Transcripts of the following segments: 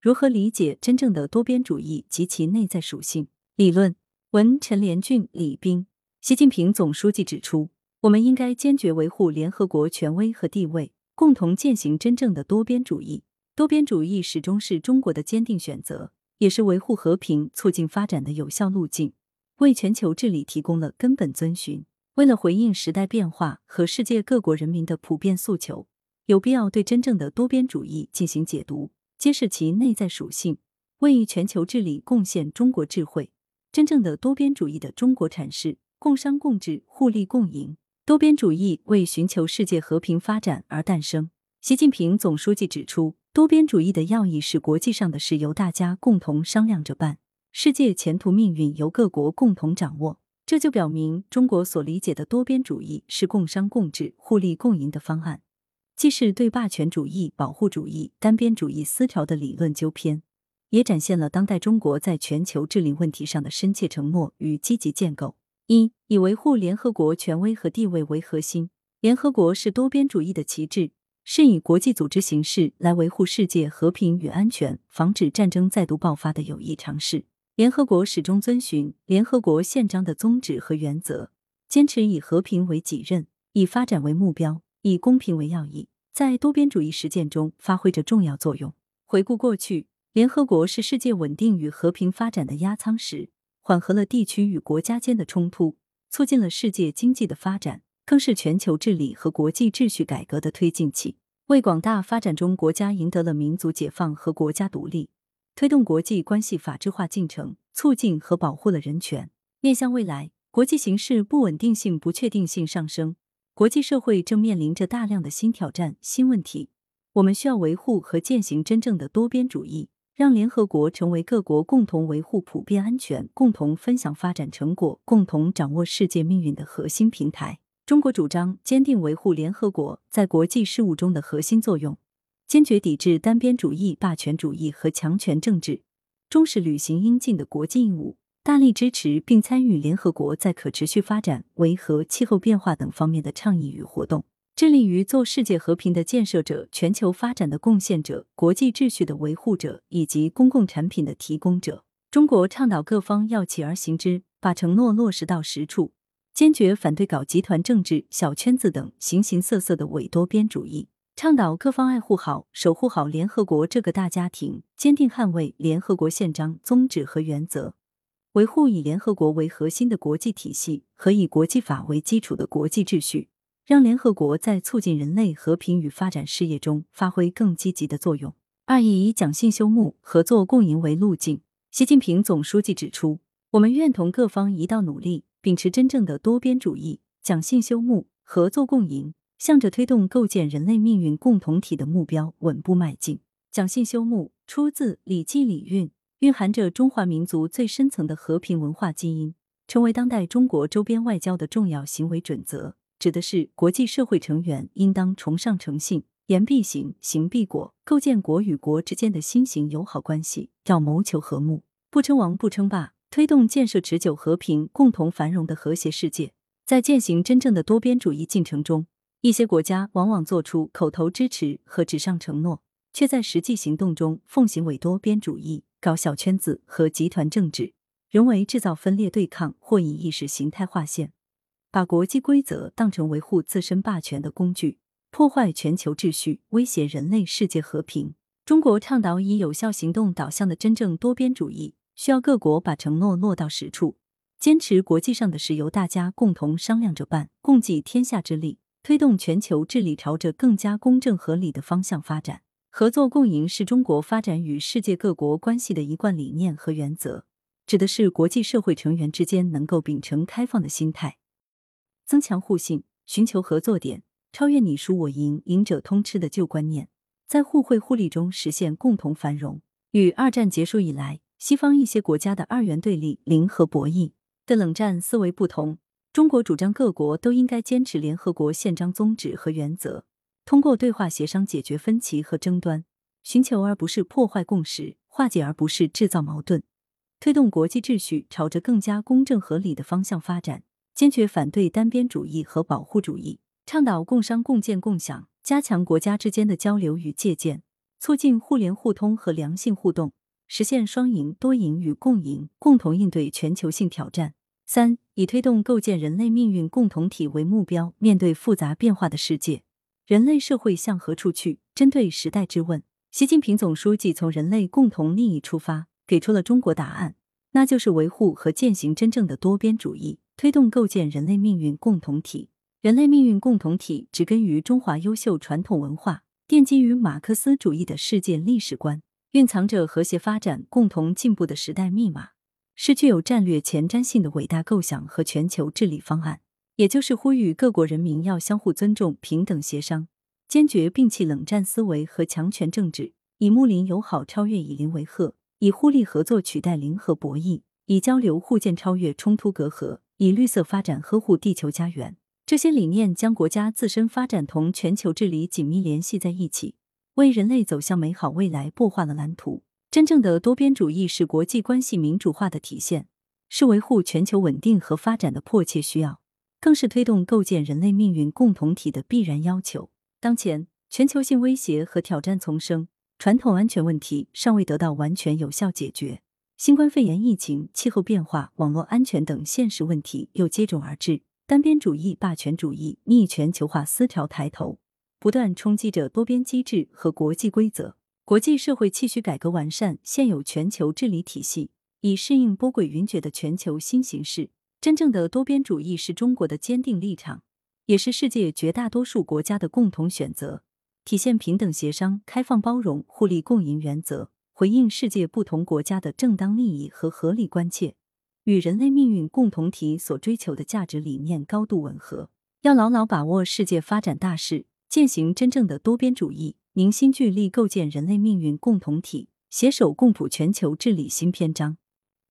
如何理解真正的多边主义及其内在属性？理论文陈连俊、李斌。习近平总书记指出，我们应该坚决维护联合国权威和地位，共同践行真正的多边主义。多边主义始终是中国的坚定选择，也是维护和平、促进发展的有效路径，为全球治理提供了根本遵循。为了回应时代变化和世界各国人民的普遍诉求，有必要对真正的多边主义进行解读。揭示其内在属性，为全球治理贡献中国智慧。真正的多边主义的中国阐释：共商共治、互利共赢。多边主义为寻求世界和平发展而诞生。习近平总书记指出，多边主义的要义是国际上的事由大家共同商量着办，世界前途命运由各国共同掌握。这就表明，中国所理解的多边主义是共商共治、互利共赢的方案。既是对霸权主义、保护主义、单边主义思潮的理论纠偏，也展现了当代中国在全球治理问题上的深切承诺与积极建构。一、以维护联合国权威和地位为核心，联合国是多边主义的旗帜，是以国际组织形式来维护世界和平与安全、防止战争再度爆发的有益尝试。联合国始终遵循联合国宪章的宗旨和原则，坚持以和平为己任，以发展为目标。以公平为要义，在多边主义实践中发挥着重要作用。回顾过去，联合国是世界稳定与和平发展的压舱石，缓和了地区与国家间的冲突，促进了世界经济的发展，更是全球治理和国际秩序改革的推进器，为广大发展中国家赢得了民族解放和国家独立，推动国际关系法治化进程，促进和保护了人权。面向未来，国际形势不稳定性、不确定性上升。国际社会正面临着大量的新挑战、新问题，我们需要维护和践行真正的多边主义，让联合国成为各国共同维护普遍安全、共同分享发展成果、共同掌握世界命运的核心平台。中国主张坚定维护联合国在国际事务中的核心作用，坚决抵制单边主义、霸权主义和强权政治，忠实履行应尽的国际义务。大力支持并参与联合国在可持续发展、维和、气候变化等方面的倡议与活动，致力于做世界和平的建设者、全球发展的贡献者、国际秩序的维护者以及公共产品的提供者。中国倡导各方要起而行之，把承诺落实到实处，坚决反对搞集团政治、小圈子等形形色色的伪多边主义，倡导各方爱护好、守护好联合国这个大家庭，坚定捍卫联合国宪章宗旨和原则。维护以联合国为核心的国际体系和以国际法为基础的国际秩序，让联合国在促进人类和平与发展事业中发挥更积极的作用。二、以讲信修睦、合作共赢为路径。习近平总书记指出，我们愿同各方一道努力，秉持真正的多边主义，讲信修睦、合作共赢，向着推动构建人类命运共同体的目标稳步迈进。讲信修睦出自《礼记·礼运》。蕴含着中华民族最深层的和平文化基因，成为当代中国周边外交的重要行为准则。指的是国际社会成员应当崇尚诚信，言必行，行必果，构建国与国之间的新型友好关系，要谋求和睦，不称王不称霸，推动建设持久和平、共同繁荣的和谐世界。在践行真正的多边主义进程中，一些国家往往做出口头支持和纸上承诺，却在实际行动中奉行伪多边主义。搞小圈子和集团政治，人为制造分裂对抗，或以意识形态划线，把国际规则当成维护自身霸权的工具，破坏全球秩序，威胁人类世界和平。中国倡导以有效行动导向的真正多边主义，需要各国把承诺落到实处，坚持国际上的事由大家共同商量着办，共济天下之力，推动全球治理朝着更加公正合理的方向发展。合作共赢是中国发展与世界各国关系的一贯理念和原则，指的是国际社会成员之间能够秉承开放的心态，增强互信，寻求合作点，超越你输我赢、赢者通吃的旧观念，在互惠互利中实现共同繁荣。与二战结束以来，西方一些国家的二元对立、零和博弈的冷战思维不同，中国主张各国都应该坚持联合国宪章宗旨和原则。通过对话协商解决分歧和争端，寻求而不是破坏共识，化解而不是制造矛盾，推动国际秩序朝着更加公正合理的方向发展。坚决反对单边主义和保护主义，倡导共商共建共享，加强国家之间的交流与借鉴，促进互联互通和良性互动，实现双赢、多赢与共赢，共同应对全球性挑战。三、以推动构建人类命运共同体为目标，面对复杂变化的世界，人类社会向何处去？针对时代之问，习近平总书记从人类共同利益出发，给出了中国答案，那就是维护和践行真正的多边主义，推动构建人类命运共同体。人类命运共同体植根于中华优秀传统文化。奠基于马克思主义的世界历史观，蕴藏着和谐发展、共同进步的时代密码，是具有战略前瞻性的伟大构想和全球治理方案。也就是呼吁各国人民要相互尊重、平等协商，坚决摒弃冷战思维和强权政治，以睦邻友好超越以邻为壑，以互利合作取代零和博弈，以交流互鉴超越冲突隔阂，以绿色发展呵护地球家园。这些理念将国家自身发展同全球治理紧密联系在一起，为人类走向美好未来擘画了蓝图。真正的多边主义是国际关系民主化的体现，是维护全球稳定和发展的迫切需要，更是推动构建人类命运共同体的必然要求。当前，全球性威胁和挑战丛生，传统安全问题尚未得到完全有效解决，新冠肺炎疫情、气候变化、网络安全等现实问题又接踵而至。单边主义、霸权主义、逆全球化思潮抬头，不断冲击着多边机制和国际规则。国际社会继续改革完善现有全球治理体系，以适应波诡云谲的全球新形势。真正的多边主义是中国的坚定立场，也是世界绝大多数国家的共同选择，体现平等协商、开放包容、互利共赢原则，回应世界不同国家的正当利益和合理关切。与人类命运共同体所追求的价值理念高度吻合，要牢牢把握世界发展大势，践行真正的多边主义，凝心聚力构建人类命运共同体，携手共谱全球治理新篇章。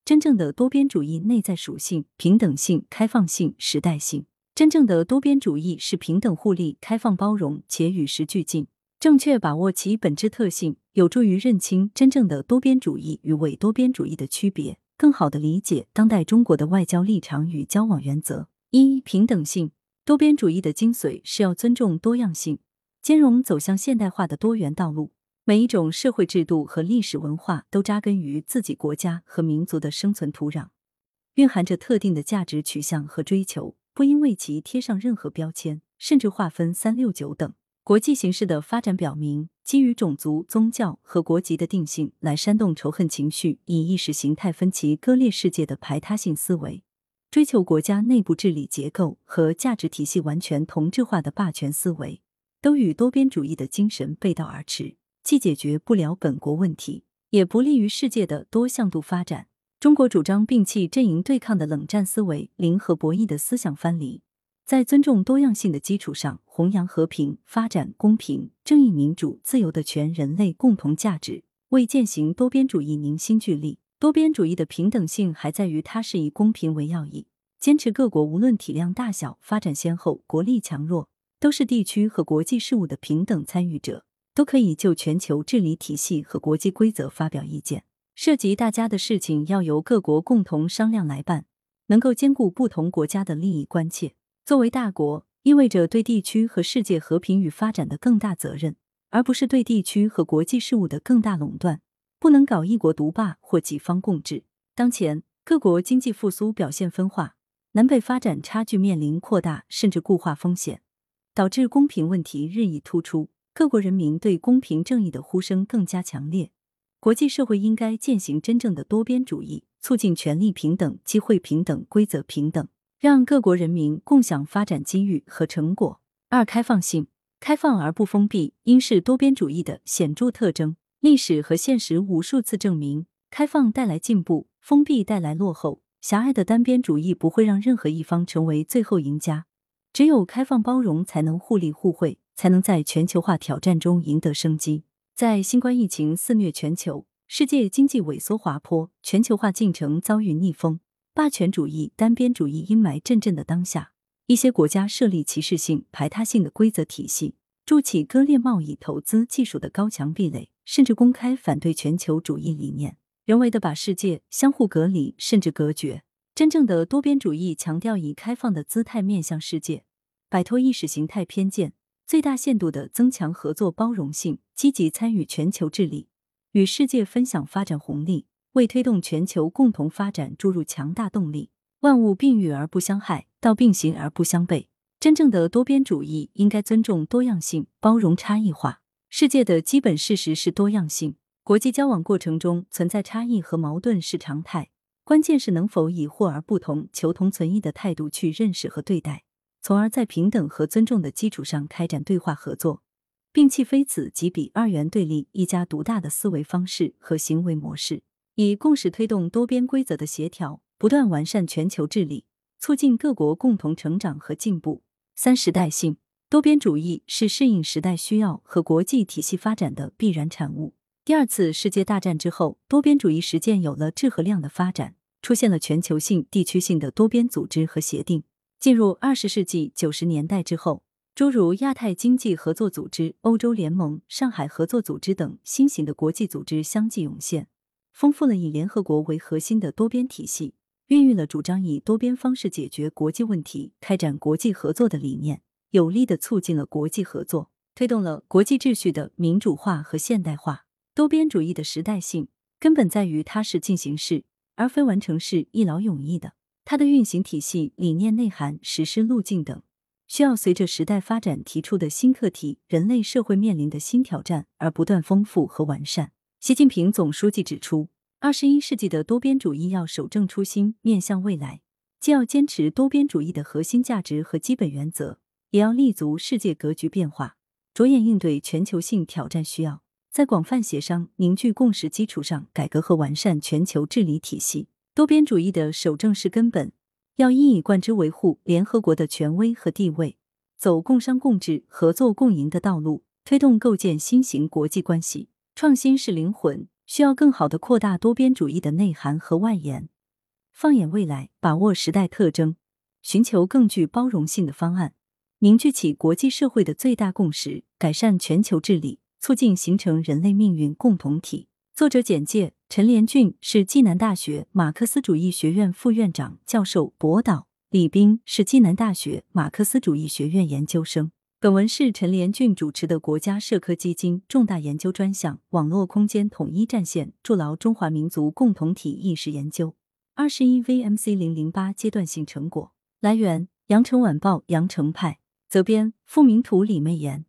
真正的多边主义内在属性：平等性、开放性、时代性。真正的多边主义是平等互利、开放包容且与时俱进。正确把握其本质特性，有助于认清真正的多边主义与伪多边主义的区别。更好地理解当代中国的外交立场与交往原则。一、平等性。多边主义的精髓是要尊重多样性，兼容走向现代化的多元道路。每一种社会制度和历史文化都扎根于自己国家和民族的生存土壤，蕴含着特定的价值取向和追求，不应为其贴上任何标签，甚至划分三六九等。国际形势的发展表明，基于种族、宗教和国籍的定性来煽动仇恨情绪，以意识形态分歧割裂世界的排他性思维，追求国家内部治理结构和价值体系完全同质化的霸权思维，都与多边主义的精神背道而驰，既解决不了本国问题，也不利于世界的多向度发展。中国主张摒弃阵营对抗的冷战思维、零和博弈的思想藩篱。在尊重多样性的基础上，弘扬和平、发展、公平、正义、民主、自由的全人类共同价值，为践行多边主义凝心聚力。多边主义的平等性还在于它是以公平为要义，坚持各国无论体量大小、发展先后、国力强弱，都是地区和国际事务的平等参与者，都可以就全球治理体系和国际规则发表意见。涉及大家的事情要由各国共同商量来办，能够兼顾不同国家的利益关切。作为大国，意味着对地区和世界和平与发展的更大责任，而不是对地区和国际事务的更大垄断。不能搞一国独霸或几方共治。当前各国经济复苏表现分化，南北发展差距面临扩大甚至固化风险，导致公平问题日益突出。各国人民对公平正义的呼声更加强烈。国际社会应该践行真正的多边主义，促进权利平等、机会平等、规则平等。让各国人民共享发展机遇和成果。二、开放性，开放而不封闭，应是多边主义的显著特征。历史和现实无数次证明，开放带来进步，封闭带来落后。狭隘的单边主义不会让任何一方成为最后赢家。只有开放包容，才能互利互惠，才能在全球化挑战中赢得生机。在新冠疫情肆虐全球，世界经济萎缩滑坡，全球化进程遭遇逆风。霸权主义、单边主义阴霾阵阵的当下，一些国家设立歧视性、排他性的规则体系，筑起割裂贸易、投资、技术的高墙壁垒，甚至公开反对全球主义理念，人为的把世界相互隔离，甚至隔绝。真正的多边主义强调以开放的姿态面向世界，摆脱意识形态偏见，最大限度地增强合作包容性，积极参与全球治理，与世界分享发展红利，为推动全球共同发展注入强大动力。万物并育而不相害，道并行而不相悖。真正的多边主义应该尊重多样性，包容差异化。世界的基本事实是多样性，国际交往过程中存在差异和矛盾是常态。关键是能否以互而不同、求同存异的态度去认识和对待，从而在平等和尊重的基础上开展对话合作，摒弃非此即彼、二元对立、一家独大的思维方式和行为模式，以共识推动多边规则的协调，不断完善全球治理，促进各国共同成长和进步。三、时代性多边主义是适应时代需要和国际体系发展的必然产物。第二次世界大战之后，多边主义实践有了质和量的发展，出现了全球性、地区性的多边组织和协定。进入二十世纪九十年代之后，诸如亚太经济合作组织、欧洲联盟、上海合作组织等新型的国际组织相继涌现，丰富了以联合国为核心的多边体系，孕育了主张以多边方式解决国际问题、开展国际合作的理念，有力的促进了国际合作，推动了国际秩序的民主化和现代化。多边主义的时代性根本在于它是进行式，而非完成式、一劳永逸的。它的运行体系、理念内涵、实施路径等，需要随着时代发展提出的新课题、人类社会面临的新挑战而不断丰富和完善。习近平总书记指出，二十一世纪的多边主义要守正初心，面向未来，既要坚持多边主义的核心价值和基本原则，也要立足世界格局变化，着眼应对全球性挑战需要。在广泛协商、凝聚共识基础上，改革和完善全球治理体系。多边主义的守正是根本，要一以贯之维护联合国的权威和地位，走共商共治、合作共赢的道路，推动构建新型国际关系。创新是灵魂，需要更好的扩大多边主义的内涵和外延。放眼未来，把握时代特征，寻求更具包容性的方案，凝聚起国际社会的最大共识，改善全球治理。促进形成人类命运共同体。作者简介：陈连俊是暨南大学马克思主义学院副院长、教授、博导；李斌是暨南大学马克思主义学院研究生。本文是陈连俊主持的国家社科基金重大研究专项“网络空间统一战线，筑牢中华民族共同体意识”研究二十一 VMC 零零八阶段性成果。来源：羊城晚报羊城派，责编：付明图，李媚妍。